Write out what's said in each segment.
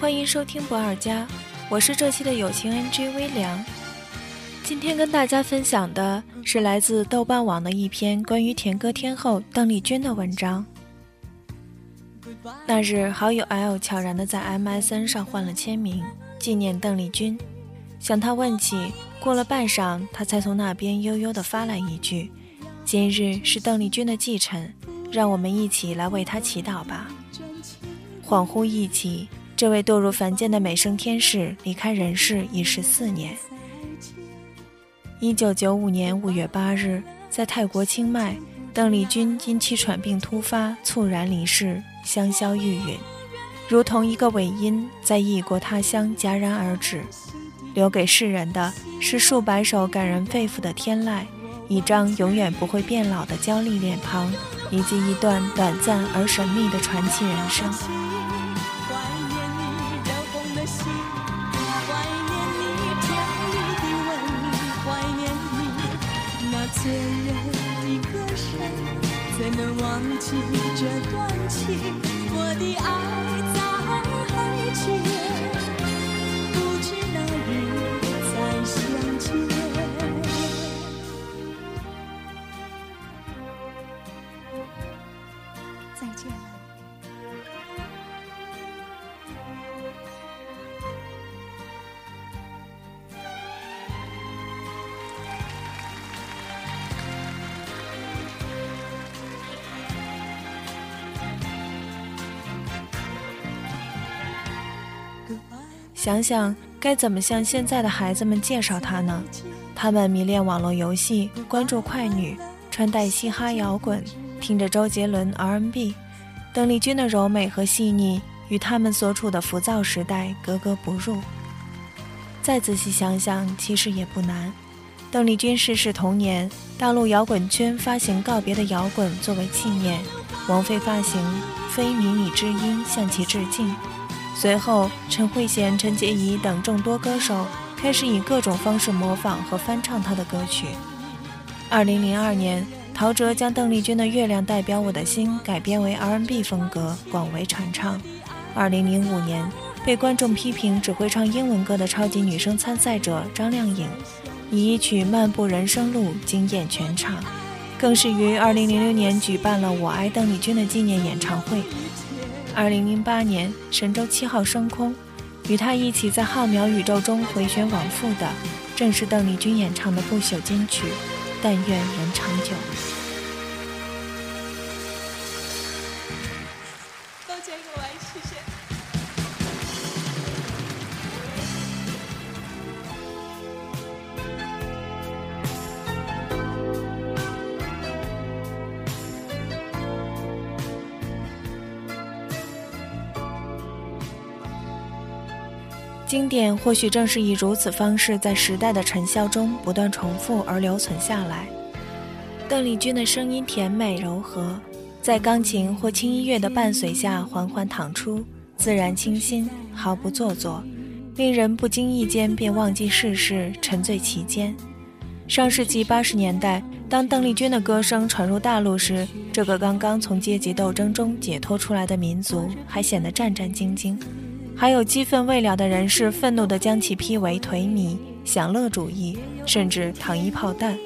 欢迎收听博尔家，我是这期的友情 NG 微凉。今天跟大家分享的是来自豆瓣网的一篇关于甜歌天后邓丽君的文章。那日，好友 L 悄然的在 MSN 上换了签名，纪念邓丽君。向他问起，过了半晌，他才从那边悠悠的发来一句：“今日是邓丽君的忌辰，让我们一起来为她祈祷吧。”恍惚忆起，这位堕入凡间的美声天使离开人世已十四年。一九九五年五月八日，在泰国清迈，邓丽君因气喘病突发猝然离世，香消玉殒，如同一个尾音在异国他乡戛然而止。留给世人的是数百首感人肺腑的天籁，一张永远不会变老的娇丽脸庞，以及一段短暂而神秘的传奇人生。别人的歌声，怎能忘记这段情？我的爱在耳际。想想该怎么向现在的孩子们介绍她呢？他们迷恋网络游戏，关注快女，穿戴嘻哈摇滚，听着周杰伦 R&B。邓丽君的柔美和细腻与他们所处的浮躁时代格格不入。再仔细想想，其实也不难。邓丽君逝世同年，大陆摇滚圈发行《告别的摇滚》作为纪念，王菲发行《非迷你之音》向其致敬。随后，陈慧娴、陈洁仪等众多歌手开始以各种方式模仿和翻唱她的歌曲。二零零二年，陶喆将邓丽君的《月亮代表我的心》改编为 R&B 风格，广为传唱。二零零五年，被观众批评只会唱英文歌的超级女声参赛者张靓颖，以一曲《漫步人生路》惊艳全场，更是于二零零六年举办了《我爱邓丽君》的纪念演唱会。二零零八年，神舟七号升空，与他一起在浩渺宇宙中回旋往复的，正是邓丽君演唱的不朽金曲《但愿人长久》。经典或许正是以如此方式，在时代的尘嚣中不断重复而留存下来。邓丽君的声音甜美柔和，在钢琴或轻音乐的伴随下缓缓淌出，自然清新，毫不做作，令人不经意间便忘记世事，沉醉其间。上世纪八十年代，当邓丽君的歌声传入大陆时，这个刚刚从阶级斗争中解脱出来的民族还显得战战兢兢。还有激愤未了的人士，愤怒地将其批为颓靡、享乐主义，甚至糖衣炮弹。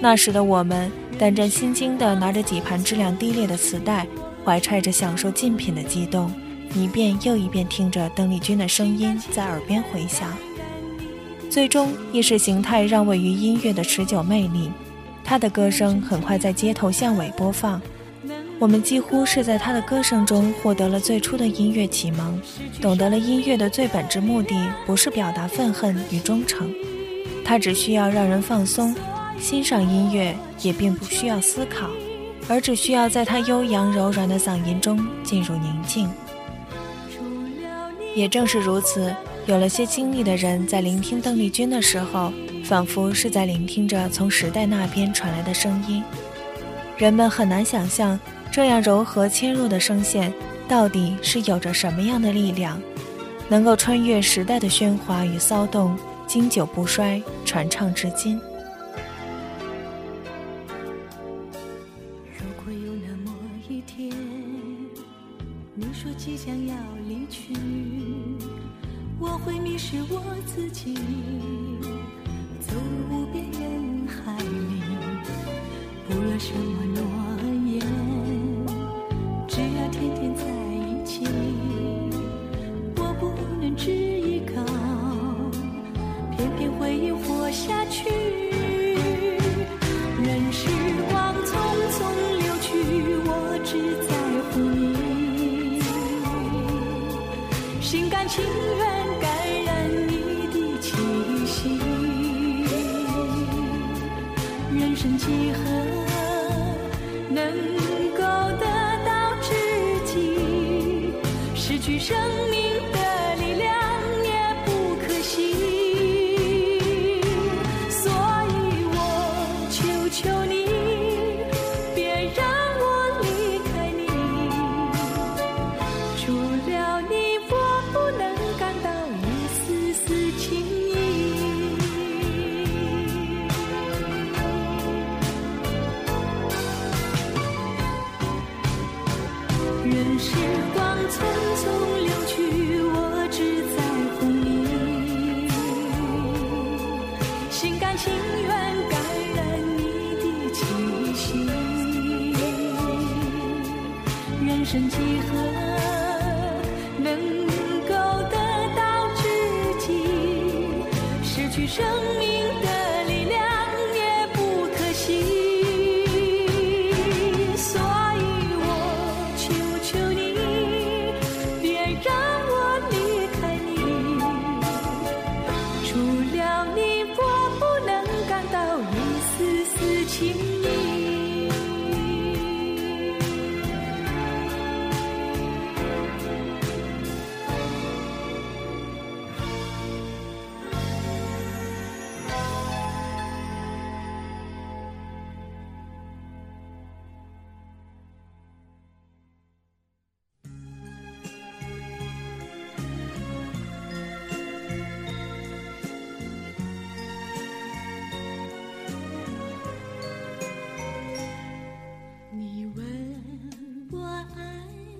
那时的我们，胆战心惊地拿着几盘质量低劣的磁带，怀揣着享受竞品的激动，一遍又一遍听着邓丽君的声音在耳边回响。最终，意识形态让位于音乐的持久魅力，她的歌声很快在街头巷尾播放。我们几乎是在他的歌声中获得了最初的音乐启蒙，懂得了音乐的最本质目的不是表达愤恨与忠诚，它只需要让人放松，欣赏音乐也并不需要思考，而只需要在他悠扬柔软的嗓音中进入宁静。也正是如此，有了些经历的人在聆听邓丽君的时候，仿佛是在聆听着从时代那边传来的声音，人们很难想象。这样柔和纤弱的声线，到底是有着什么样的力量，能够穿越时代的喧哗与骚动，经久不衰，传唱至今？如果有那么一天，你说即将要离去，我会迷失我自己，走入无边人海里，不论什么你活下去。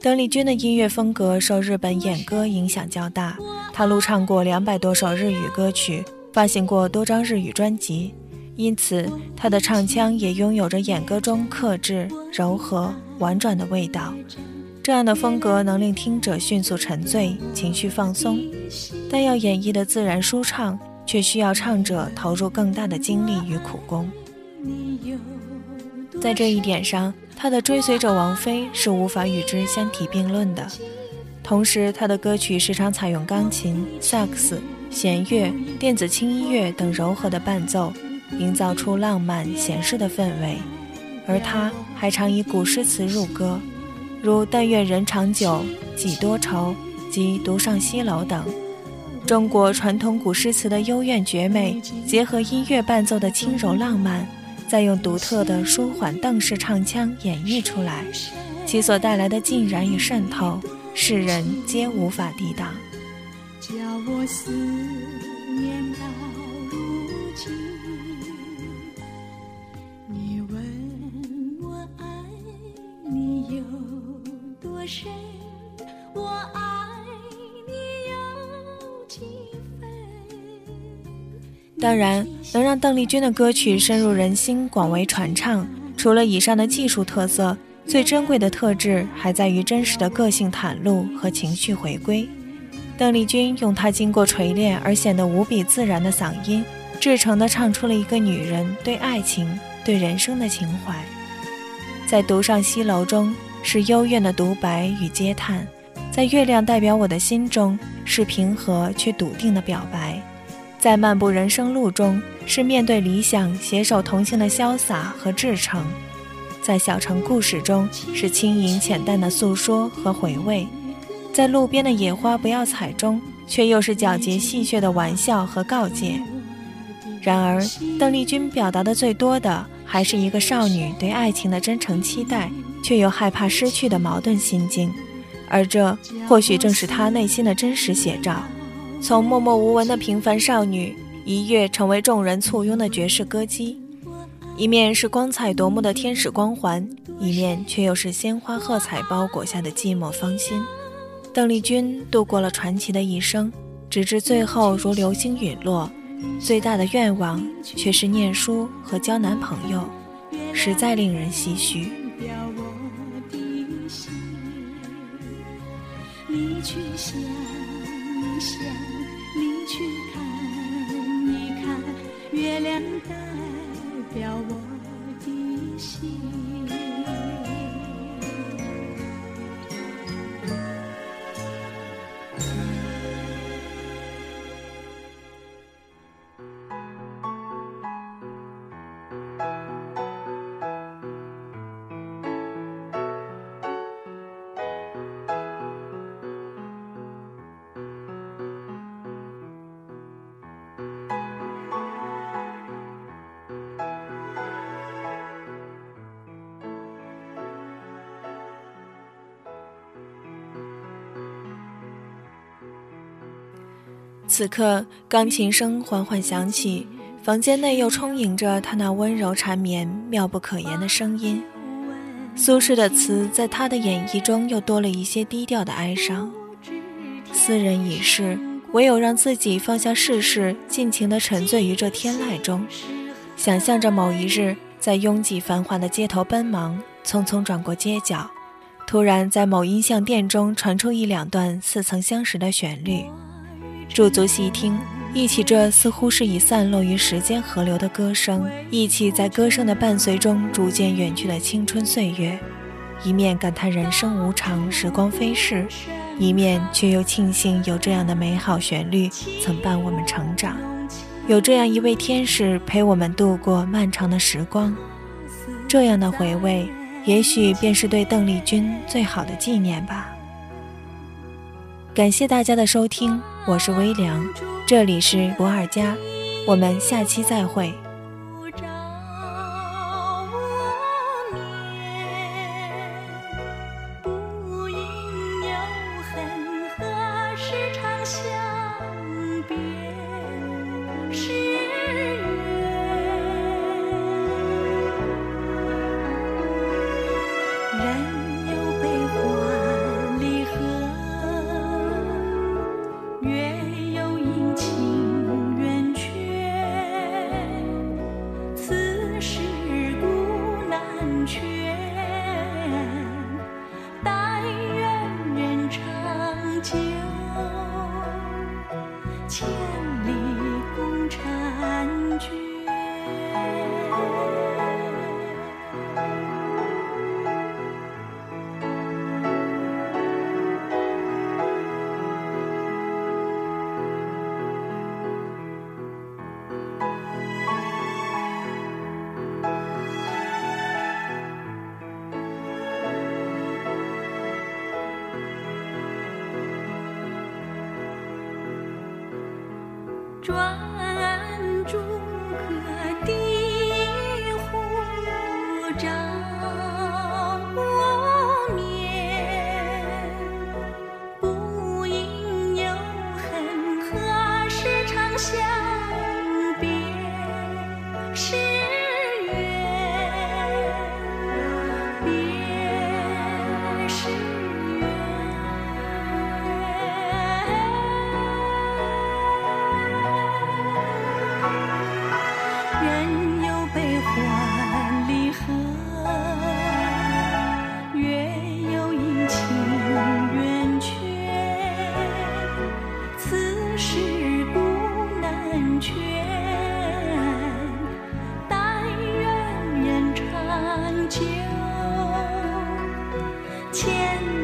邓丽君的音乐风格受日本演歌影响较大，她录唱过两百多首日语歌曲，发行过多张日语专辑，因此她的唱腔也拥有着演歌中克制、柔和、婉转的味道。这样的风格能令听者迅速沉醉，情绪放松，但要演绎的自然舒畅，却需要唱者投入更大的精力与苦功。在这一点上，他的追随者王菲是无法与之相提并论的。同时，他的歌曲时常采用钢琴、萨克斯、弦乐、电子轻音乐等柔和的伴奏，营造出浪漫闲适的氛围。而他还常以古诗词入歌，如“但愿人长久，几多愁”及“独上西楼”等。中国传统古诗词的幽怨绝美，结合音乐伴奏的轻柔浪漫，再用独特的舒缓邓式唱腔演绎出来，其所带来的浸染与渗透，世人皆无法抵挡。叫我思当然，能让邓丽君的歌曲深入人心、广为传唱，除了以上的技术特色，最珍贵的特质还在于真实的个性袒露和情绪回归。邓丽君用她经过锤炼而显得无比自然的嗓音，至诚地唱出了一个女人对爱情、对人生的情怀。在《独上西楼》中是幽怨的独白与嗟叹，在《月亮代表我的心》中是平和却笃定的表白。在漫步人生路中，是面对理想携手同行的潇洒和至诚；在小城故事中，是轻盈浅淡的诉说和回味；在路边的野花不要采中，却又是皎洁戏谑的玩笑和告诫。然而，邓丽君表达的最多的，还是一个少女对爱情的真诚期待，却又害怕失去的矛盾心境，而这或许正是她内心的真实写照。从默默无闻的平凡少女，一跃成为众人簇拥的绝世歌姬。一面是光彩夺目的天使光环，一面却又是鲜花喝彩包裹下的寂寞芳心。邓丽君度过了传奇的一生，直至最后如流星陨落，最大的愿望却是念书和交男朋友，实在令人唏嘘。你去想代表我此刻，钢琴声缓缓响起，房间内又充盈着他那温柔缠绵、妙不可言的声音。苏轼的词在他的演绎中又多了一些低调的哀伤。斯人已逝，唯有让自己放下世事，尽情地沉醉于这天籁中，想象着某一日在拥挤繁华的街头奔忙，匆匆转过街角，突然在某音像店中传出一两段似曾相识的旋律。驻足细听，忆起这似乎是已散落于时间河流的歌声，忆起在歌声的伴随中逐渐远去的青春岁月，一面感叹人生无常，时光飞逝，一面却又庆幸有这样的美好旋律曾伴我们成长，有这样一位天使陪我们度过漫长的时光。这样的回味，也许便是对邓丽君最好的纪念吧。感谢大家的收听。我是微凉，这里是不二家，我们下期再会。转朱阁的护照天。